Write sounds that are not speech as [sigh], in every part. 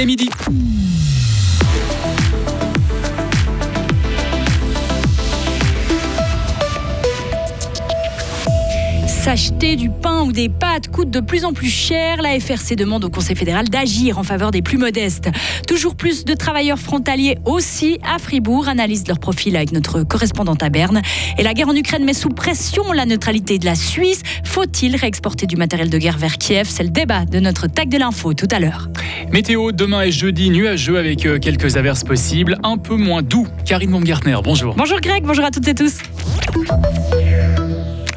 il est midi. S'acheter du pain ou des pâtes coûte de plus en plus cher. La FRC demande au Conseil fédéral d'agir en faveur des plus modestes. Toujours plus de travailleurs frontaliers aussi à Fribourg analysent leur profil avec notre correspondante à Berne. Et la guerre en Ukraine met sous pression la neutralité de la Suisse. Faut-il réexporter du matériel de guerre vers Kiev? C'est le débat de notre tag de l'info tout à l'heure. Météo, demain est jeudi, nuageux avec euh, quelques averses possibles, un peu moins doux. Karine Baumgartner, bonjour. Bonjour Greg, bonjour à toutes et tous.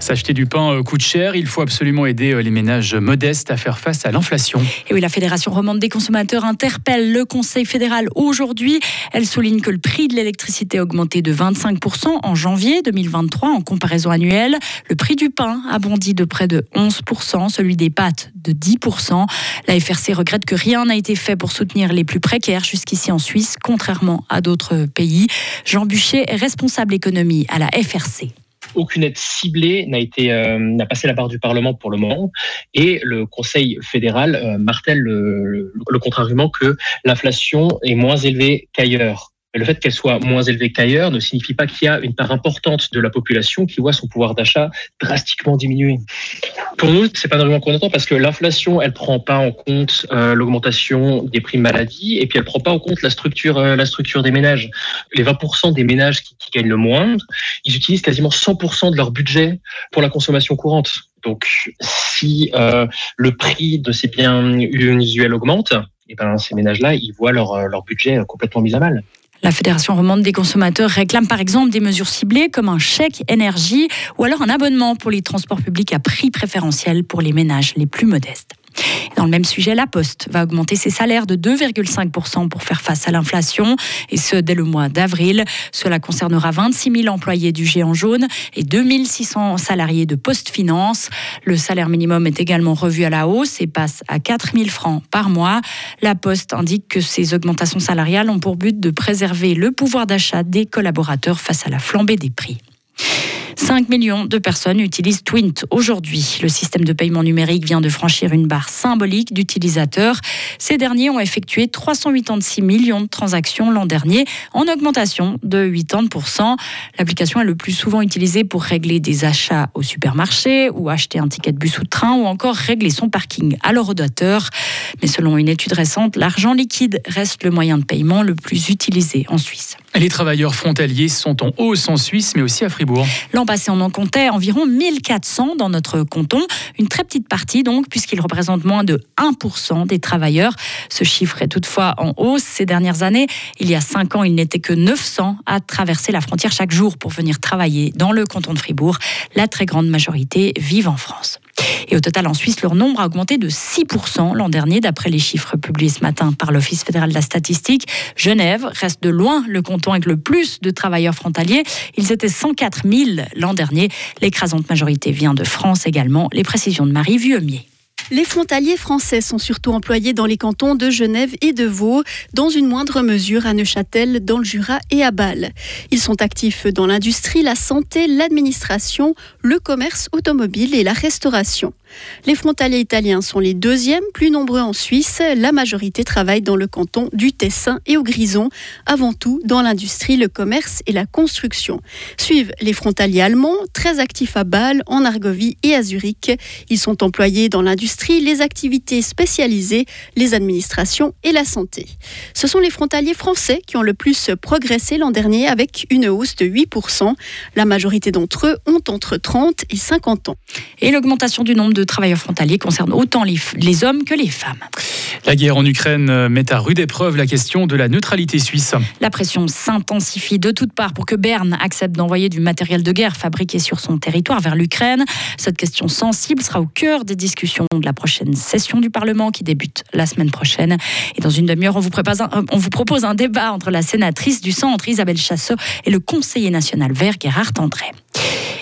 S'acheter du pain euh, coûte cher. Il faut absolument aider euh, les ménages modestes à faire face à l'inflation. Et oui, la Fédération romande des consommateurs interpelle le Conseil fédéral aujourd'hui. Elle souligne que le prix de l'électricité a augmenté de 25% en janvier 2023 en comparaison annuelle. Le prix du pain a bondi de près de 11%, celui des pâtes de 10%. La FRC regrette que rien n'a été fait pour soutenir les plus précaires jusqu'ici en Suisse, contrairement à d'autres pays. Jean Buchet est responsable économie à la FRC aucune aide ciblée n'a été euh, n'a passé la barre du Parlement pour le moment, et le Conseil fédéral euh, martèle le, le contre-argument que l'inflation est moins élevée qu'ailleurs le fait qu'elle soit moins élevée qu'ailleurs ne signifie pas qu'il y a une part importante de la population qui voit son pouvoir d'achat drastiquement diminuer. Pour nous, c'est pas un argument qu'on entend parce que l'inflation, elle prend pas en compte euh, l'augmentation des prix maladie et puis elle prend pas en compte la structure, euh, la structure des ménages. Les 20% des ménages qui, qui gagnent le moins, ils utilisent quasiment 100% de leur budget pour la consommation courante. Donc, si euh, le prix de ces biens usuels augmente, et eh ben, ces ménages-là, ils voient leur, leur budget complètement mis à mal. La Fédération romande des consommateurs réclame par exemple des mesures ciblées comme un chèque énergie ou alors un abonnement pour les transports publics à prix préférentiel pour les ménages les plus modestes. Dans le même sujet, la Poste va augmenter ses salaires de 2,5% pour faire face à l'inflation, et ce dès le mois d'avril. Cela concernera 26 000 employés du géant jaune et 2600 salariés de Poste Finance. Le salaire minimum est également revu à la hausse et passe à 4 000 francs par mois. La Poste indique que ces augmentations salariales ont pour but de préserver le pouvoir d'achat des collaborateurs face à la flambée des prix. 5 millions de personnes utilisent Twint aujourd'hui. Le système de paiement numérique vient de franchir une barre symbolique d'utilisateurs. Ces derniers ont effectué 386 millions de transactions l'an dernier, en augmentation de 80%. L'application est le plus souvent utilisée pour régler des achats au supermarché ou acheter un ticket de bus ou de train ou encore régler son parking à l'horodateur. Mais selon une étude récente, l'argent liquide reste le moyen de paiement le plus utilisé en Suisse. Les travailleurs frontaliers sont en hausse en Suisse, mais aussi à Fribourg. L'an passé, on en comptait environ 1400 dans notre canton. Une très petite partie, donc, puisqu'il représente moins de 1% des travailleurs. Ce chiffre est toutefois en hausse ces dernières années. Il y a 5 ans, il n'était que 900 à traverser la frontière chaque jour pour venir travailler dans le canton de Fribourg. La très grande majorité vivent en France. Et au total, en Suisse, leur nombre a augmenté de 6% l'an dernier, d'après les chiffres publiés ce matin par l'Office fédéral de la statistique. Genève reste de loin le canton avec le plus de travailleurs frontaliers. Ils étaient 104 000 l'an dernier. L'écrasante majorité vient de France également. Les précisions de Marie Vuemier. Les frontaliers français sont surtout employés dans les cantons de Genève et de Vaud, dans une moindre mesure à Neuchâtel, dans le Jura et à Bâle. Ils sont actifs dans l'industrie, la santé, l'administration, le commerce automobile et la restauration. Les frontaliers italiens sont les deuxièmes, plus nombreux en Suisse. La majorité travaille dans le canton du Tessin et au Grison, avant tout dans l'industrie, le commerce et la construction. Suivent les frontaliers allemands, très actifs à Bâle, en Argovie et à Zurich. Ils sont employés dans l'industrie les activités spécialisées, les administrations et la santé. Ce sont les frontaliers français qui ont le plus progressé l'an dernier avec une hausse de 8%. La majorité d'entre eux ont entre 30 et 50 ans. Et l'augmentation du nombre de travailleurs frontaliers concerne autant les, les hommes que les femmes. La guerre en Ukraine met à rude épreuve la question de la neutralité suisse. La pression s'intensifie de toutes parts pour que Berne accepte d'envoyer du matériel de guerre fabriqué sur son territoire vers l'Ukraine. Cette question sensible sera au cœur des discussions de la prochaine session du Parlement qui débute la semaine prochaine. Et dans une demi-heure, on, vous propose un, on vous propose un débat entre la sénatrice du centre Isabelle Chassot et le conseiller national vert Gérard André.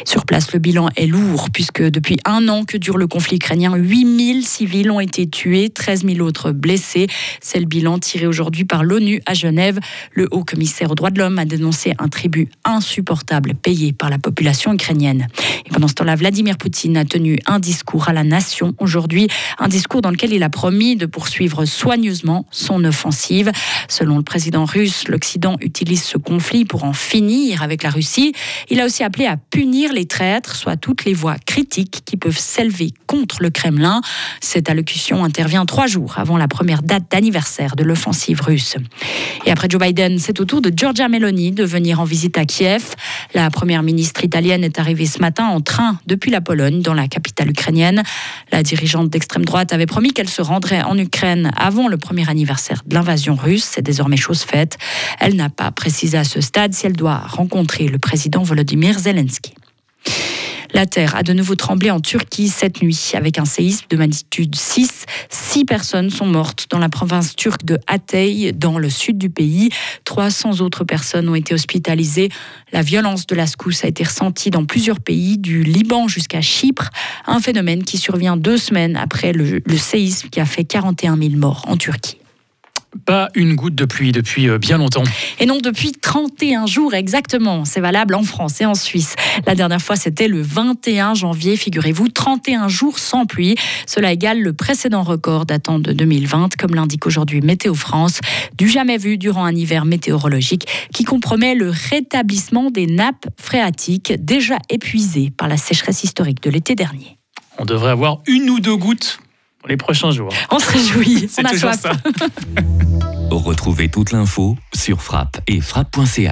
Sur place, le bilan est lourd puisque depuis un an que dure le conflit ukrainien, 8000 civils ont été tués, 13 000 autres blessés. C'est le bilan tiré aujourd'hui par l'ONU à Genève. Le haut commissaire aux droits de l'homme a dénoncé un tribut insupportable payé par la population ukrainienne. Pendant ce temps-là, Vladimir Poutine a tenu un discours à la nation aujourd'hui, un discours dans lequel il a promis de poursuivre soigneusement son offensive. Selon le président russe, l'Occident utilise ce conflit pour en finir avec la Russie. Il a aussi appelé à punir les traîtres, soit toutes les voix critiques qui peuvent s'élever contre le Kremlin. Cette allocution intervient trois jours avant la première date d'anniversaire de l'offensive russe. Et après Joe Biden, c'est au tour de Giorgia Meloni de venir en visite à Kiev. La première ministre italienne est arrivée ce matin en train depuis la Pologne, dans la capitale ukrainienne. La dirigeante d'extrême droite avait promis qu'elle se rendrait en Ukraine avant le premier anniversaire de l'invasion russe. C'est désormais chose faite. Elle n'a pas précisé à ce stade si elle doit rencontrer le président Volodymyr Zelensky. La terre a de nouveau tremblé en Turquie cette nuit avec un séisme de magnitude 6. Six personnes sont mortes dans la province turque de Hatay, dans le sud du pays. 300 autres personnes ont été hospitalisées. La violence de la secousse a été ressentie dans plusieurs pays, du Liban jusqu'à Chypre, un phénomène qui survient deux semaines après le, le séisme qui a fait 41 000 morts en Turquie. Pas une goutte de pluie depuis euh, bien longtemps. Et non, depuis 31 jours exactement. C'est valable en France et en Suisse. La dernière fois, c'était le 21 janvier, figurez-vous, 31 jours sans pluie. Cela égale le précédent record datant de 2020, comme l'indique aujourd'hui Météo France, du jamais vu durant un hiver météorologique qui compromet le rétablissement des nappes phréatiques déjà épuisées par la sécheresse historique de l'été dernier. On devrait avoir une ou deux gouttes pour les prochains jours. On se réjouit, [laughs] C'est on a toujours soif. ça. [laughs] Retrouvez toute l'info sur frappe et frappe.ch.